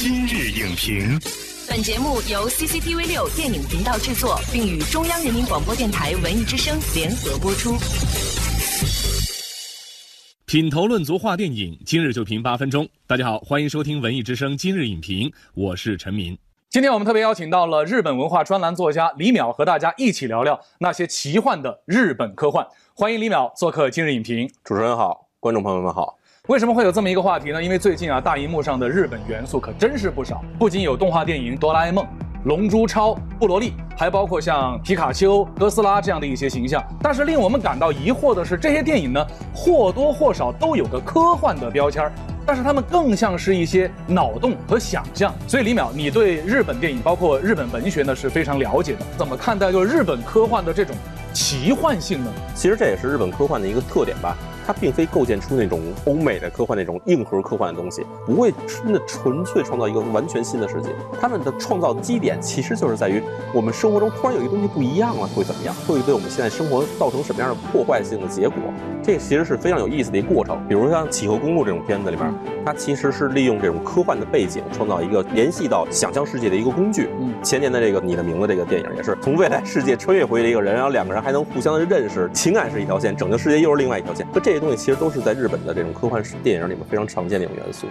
今日影评，本节目由 CCTV 六电影频道制作，并与中央人民广播电台文艺之声联合播出。品头论足话电影，今日就评八分钟。大家好，欢迎收听文艺之声今日影评，我是陈明。今天我们特别邀请到了日本文化专栏作家李淼，和大家一起聊聊那些奇幻的日本科幻。欢迎李淼做客今日影评。主持人好，观众朋友们好。为什么会有这么一个话题呢？因为最近啊，大荧幕上的日本元素可真是不少，不仅有动画电影《哆啦 A 梦》。龙珠超、布罗利，还包括像皮卡丘、哥斯拉这样的一些形象。但是令我们感到疑惑的是，这些电影呢，或多或少都有个科幻的标签儿，但是它们更像是一些脑洞和想象。所以李淼，你对日本电影，包括日本文学呢，是非常了解的。怎么看待就日本科幻的这种奇幻性呢？其实这也是日本科幻的一个特点吧。它并非构建出那种欧美的科幻那种硬核科幻的东西，不会真的纯粹创造一个完全新的世界。他们的创造基点其实就是在于我们生活中突然有一个东西不一样了，会怎么样？会对我们现在生活造成什么样的破坏性的结果？这其实是非常有意思的一个过程。比如像《企鹅公路》这种片子里面，它其实是利用这种科幻的背景，创造一个联系到想象世界的一个工具。嗯，前年的这个《你的名字》这个电影也是从未来世界穿越回来一个人，然后两个人还能互相的认识，情感是一条线，拯救世界又是另外一条线。那这些东西其实都是在日本的这种科幻电影里面非常常见的一种元素。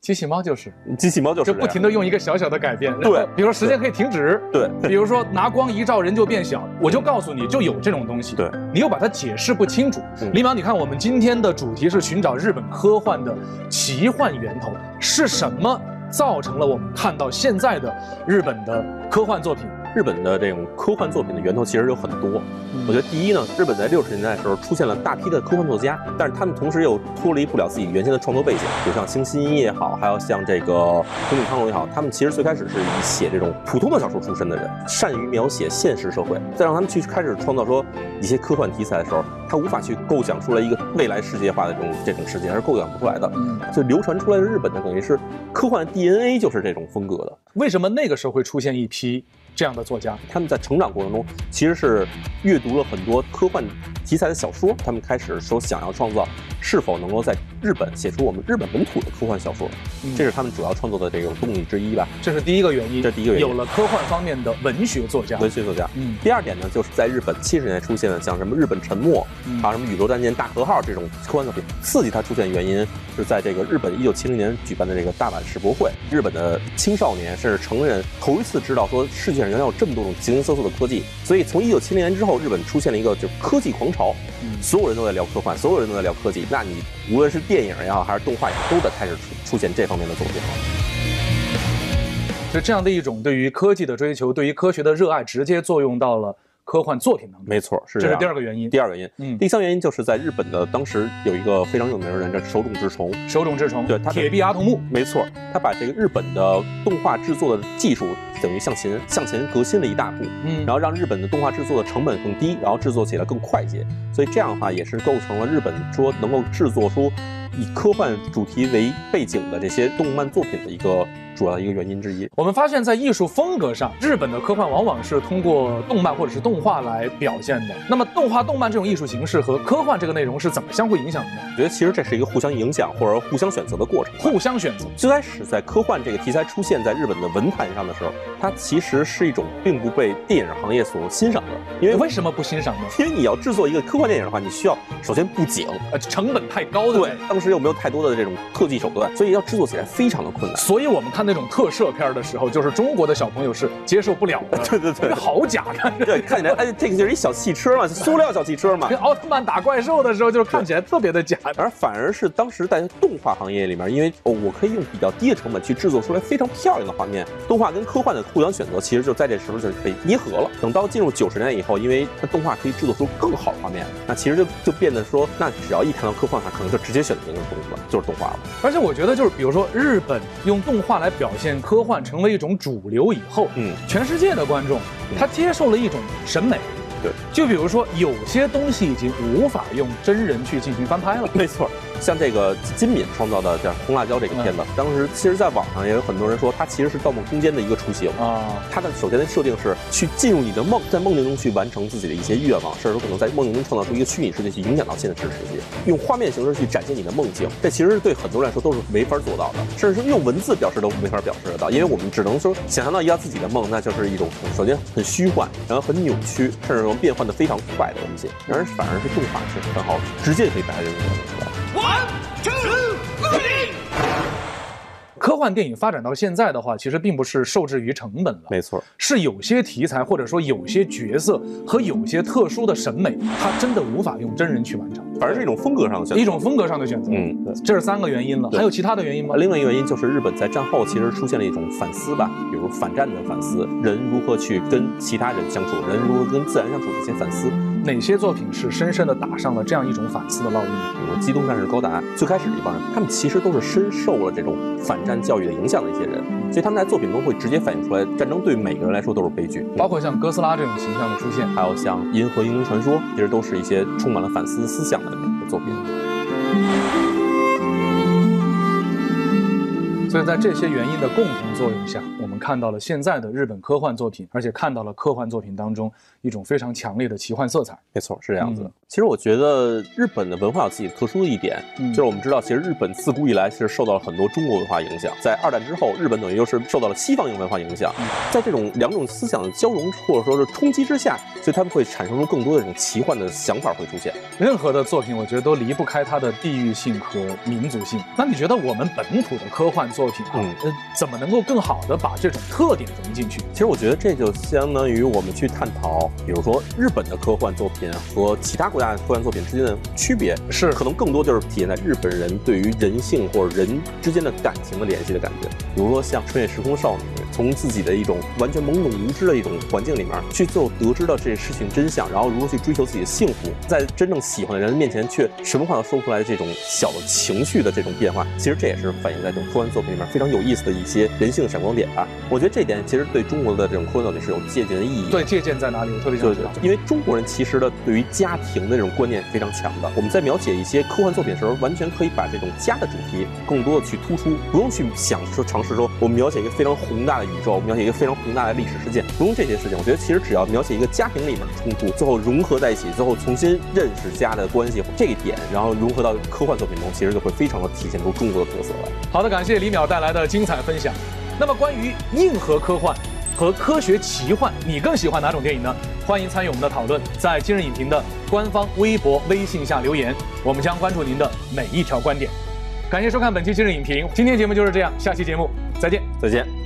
机器猫就是，机器猫就是，就不停的用一个小小的改变，对，比如说时间可以停止，对，比如说拿光一照人就变小，我就告诉你就有这种东西，对，你又把它解释不清楚。李淼，你看我们今天的主题是寻找日本科幻的奇幻源头，是什么造成了我们看到现在的日本的科幻作品？日本的这种科幻作品的源头其实有很多。我觉得第一呢，日本在六十年代的时候出现了大批的科幻作家，但是他们同时又脱离不了自己原先的创作背景，比如像星新一也好，还有像这个藤井康隆也好，他们其实最开始是以写这种普通的小说出身的人，善于描写现实社会。再让他们去开始创造说一些科幻题材的时候，他无法去构想出来一个未来世界化的这种这种世界，还是构想不出来的。所以流传出来的日本的等于是科幻 DNA 就是这种风格的。为什么那个时候会出现一批？这样的作家，他们在成长过程中其实是阅读了很多科幻题材的小说，他们开始说想要创造，是否能够在日本写出我们日本本土的科幻小说，这是他们主要创作的这种动力之一吧。这是第一个原因，这第一个原因有了科幻方面的文学作家，文学作家。嗯，第二点呢，就是在日本七十年代出现的像什么日本沉没，还有什么宇宙战舰大和号这种科幻作品，刺激它出现的原因是在这个日本一九七零年举办的这个大阪世博会，日本的青少年甚至成人头一次知道说世界上。原来有这么多种形形色色的科技，所以从一九七零年之后，日本出现了一个就科技狂潮，所有人都在聊科幻，所有人都在聊科技。那你无论是电影也好，还是动画也好，都在开始出出现这方面的作品了。就这样的一种对于科技的追求，对于科学的热爱，直接作用到了。科幻作品当中，没错，是这是第二个原因。第二个原因，嗯，第三原因就是在日本的当时有一个非常有名的人叫手冢治虫。手冢治虫，对，他铁臂阿童木，没错，他把这个日本的动画制作的技术等于向前向前革新了一大步，嗯，然后让日本的动画制作的成本更低，然后制作起来更快捷，所以这样的话也是构成了日本说能够制作出以科幻主题为背景的这些动漫作品的一个。主要一个原因之一，我们发现，在艺术风格上，日本的科幻往往是通过动漫或者是动画来表现的。那么，动画、动漫这种艺术形式和科幻这个内容是怎么相互影响的呢？我觉得其实这是一个互相影响或者互相选择的过程。互相选择。最开始在科幻这个题材出现在日本的文坛上的时候，它其实是一种并不被电影行业所欣赏的。因为为什么不欣赏呢？因为你要制作一个科幻电影的话，你需要首先布景，呃，成本太高。对，当时又没有太多的这种特技手段，所以要制作起来非常的困难。所以我们看那种特摄片。的时候，就是中国的小朋友是接受不了的。对 对对，好假，看着对，看起来哎，这个就是一小汽车嘛，塑料小汽车嘛。跟奥特曼打怪兽的时候，就是看起来特别的假。而反而是当时在动画行业里面，因为哦，我可以用比较低的成本去制作出来非常漂亮的画面。动画跟科幻的互相选择，其实就在这时候就被捏合了。等到进入九十年代以后，因为它动画可以制作出更好的画面，那其实就就变得说，那只要一看到科幻，它可能就直接选择那个东西了，就是动画了。而且我觉得，就是比如说日本用动画来表现科幻，成为一种主。流以后，嗯，全世界的观众，他接受了一种审美，对，就比如说有些东西已经无法用真人去进行翻拍了。没错，像这个金敏创造的叫《红辣椒》这个片子，当时其实在网上也有很多人说，它其实是《盗梦空间》的一个雏形。啊，它的首先的设定是去进入你的梦，在梦境中去完成自己的一些愿望，甚至可能在梦境中创造出一个虚拟世界，去影响到现实世界，用画面形式去展现你的梦境。这其实对很多人来说都是没法做到的，甚至是用文字表示都没法表示得到，因为我们只能说想象到一下自己的梦，那就是一种首先很虚幻，然后很扭曲，甚至能变换的非常快的东西。然而反而是动画是很好，直接可以把它人物表现出来。科幻电影发展到现在的话，其实并不是受制于成本了，没错，是有些题材或者说有些角色和有些特殊的审美，它真的无法用真人去完成，反而是一种风格上的选择。一种风格上的选择。嗯，对。这是三个原因了，还有其他的原因吗？另外一个原因就是日本在战后其实出现了一种反思吧，比如反战的反思，人如何去跟其他人相处，人如何跟自然相处的一些反思。哪些作品是深深的打上了这样一种反思的烙印呢？比如说《机动战士高达》，最开始的一帮人，他们其实都是深受了这种反战教育的影响的一些人，所以他们在作品中会直接反映出来，战争对每个人来说都是悲剧。包括像哥斯拉这种形象的出现，还有像《银河英雄传说》，其实都是一些充满了反思思想的作品。所以在这些原因的共同作用下，我们看到了现在的日本科幻作品，而且看到了科幻作品当中一种非常强烈的奇幻色彩。没错，是这样子的。嗯其实我觉得日本的文化有自己特殊的一点，嗯就是我们知道，其实日本自古以来是受到了很多中国文化影响。在二战之后，日本等于又是受到了西方文化影响，嗯在这种两种思想的交融或者说是冲击之下，所以他们会产生出更多的这种奇幻的想法会出现。任何的作品，我觉得都离不开它的地域性和民族性。那你觉得我们本土的科幻作品啊，嗯呃，怎么能够更好的把这种特点融进去？其实我觉得这就相当于我们去探讨，比如说日本的科幻作品和其他国家的科幻作品之间的区别，是可能更多就是体现在日本人对于人性或者人之间的感情的联系的感觉。比如说像穿越时空少女，从自己的一种完全懵懂无知的一种环境里面，去最后得知到这些事情真相，然后如何去追求自己的幸福，在真正喜欢的人面前却什么话都说不出来的这种小的情绪的这种变化，其实这也是反映在这种科幻作品里面非常有意思的一些人性闪光点吧。我觉得这点其实对中国的这种科幻作品是有借鉴的意义。对借鉴在哪里？我特别想知道。，因为中国人其实的，对于家庭的这种观念非常强的。我们在描写一些科幻作品的时候，完全可以把这种家的主题更多的去突出，不用去想说尝试说我们描写一个非常宏大的宇宙，描写一个非常宏大的历史事件，不用这些事情。我觉得其实只要描写一个家庭里面的冲突，最后融合在一起，最后重新认识家的关系这一点，然后融合到科幻作品中，其实就会非常的体现出中国的特色来。好的，感谢李淼带来的精彩分享。那么关于硬核科幻和科学奇幻，你更喜欢哪种电影呢？欢迎参与我们的讨论，在今日影评的官方微博、微信下留言，我们将关注您的每一条观点。感谢收看本期今日影评，今天节目就是这样，下期节目再见。再见。